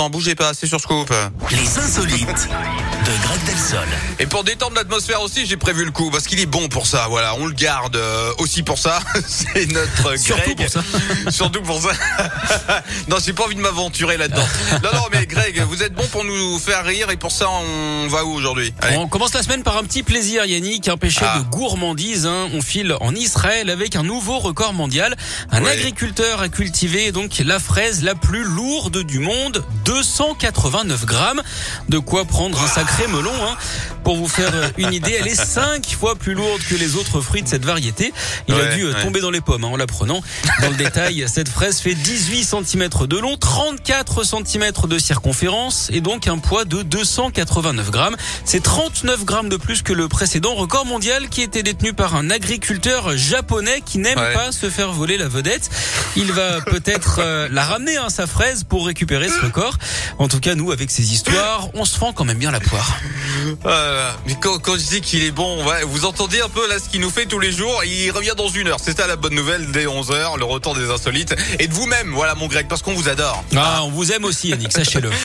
instant. Bougez pas, c'est sur Scoop. Les insolites de Greg Delsol. Et pour détendre l'atmosphère aussi, j'ai prévu le coup parce qu'il est bon pour ça. Voilà, on le garde euh, aussi pour ça. c'est notre Greg. Surtout pour ça. Surtout pour ça. non, j'ai pas envie de m'aventurer là-dedans. Non, non, mais Greg, vous êtes bon pour nous faire rire et pour ça, on va où aujourd'hui? On commence la semaine par un petit plaisir, Yannick, un péché Ah. de gourmandise. hein. On file en Israël avec un nouveau record mondial. Un Ouais. agriculteur a cultivé donc la fraise la plus lourde du monde, 289 grammes. De quoi prendre un sacré melon. hein. Pour vous faire euh, une idée, elle est 5 fois plus lourde que les autres fruits de cette variété. Il a dû euh, ouais. tomber dans les pommes hein, en la prenant. Dans le détail, cette fraise fait 18 cm de long, 34 cm de circonférence et donc un poids de 289 grammes. C'est 39 grammes de plus que le précédent record mondial qui était détenu par un agriculteur japonais qui n'aime Ouais. pas se faire voler la vedette. Il va peut-être euh, la ramener à sa fraise pour récupérer ce record. En tout cas, nous, avec ces histoires, on se fend quand même bien la poire. Euh, mais quand, quand je dis qu'il est bon, ouais, vous entendez un peu là ce qu'il nous fait tous les jours. Il revient dans une heure. C'est ça la bonne nouvelle dès 11 h le retour des insolites et de vous-même. Voilà mon Greg, parce qu'on vous adore. Ah, on vous aime aussi, Yannick, sachez-le.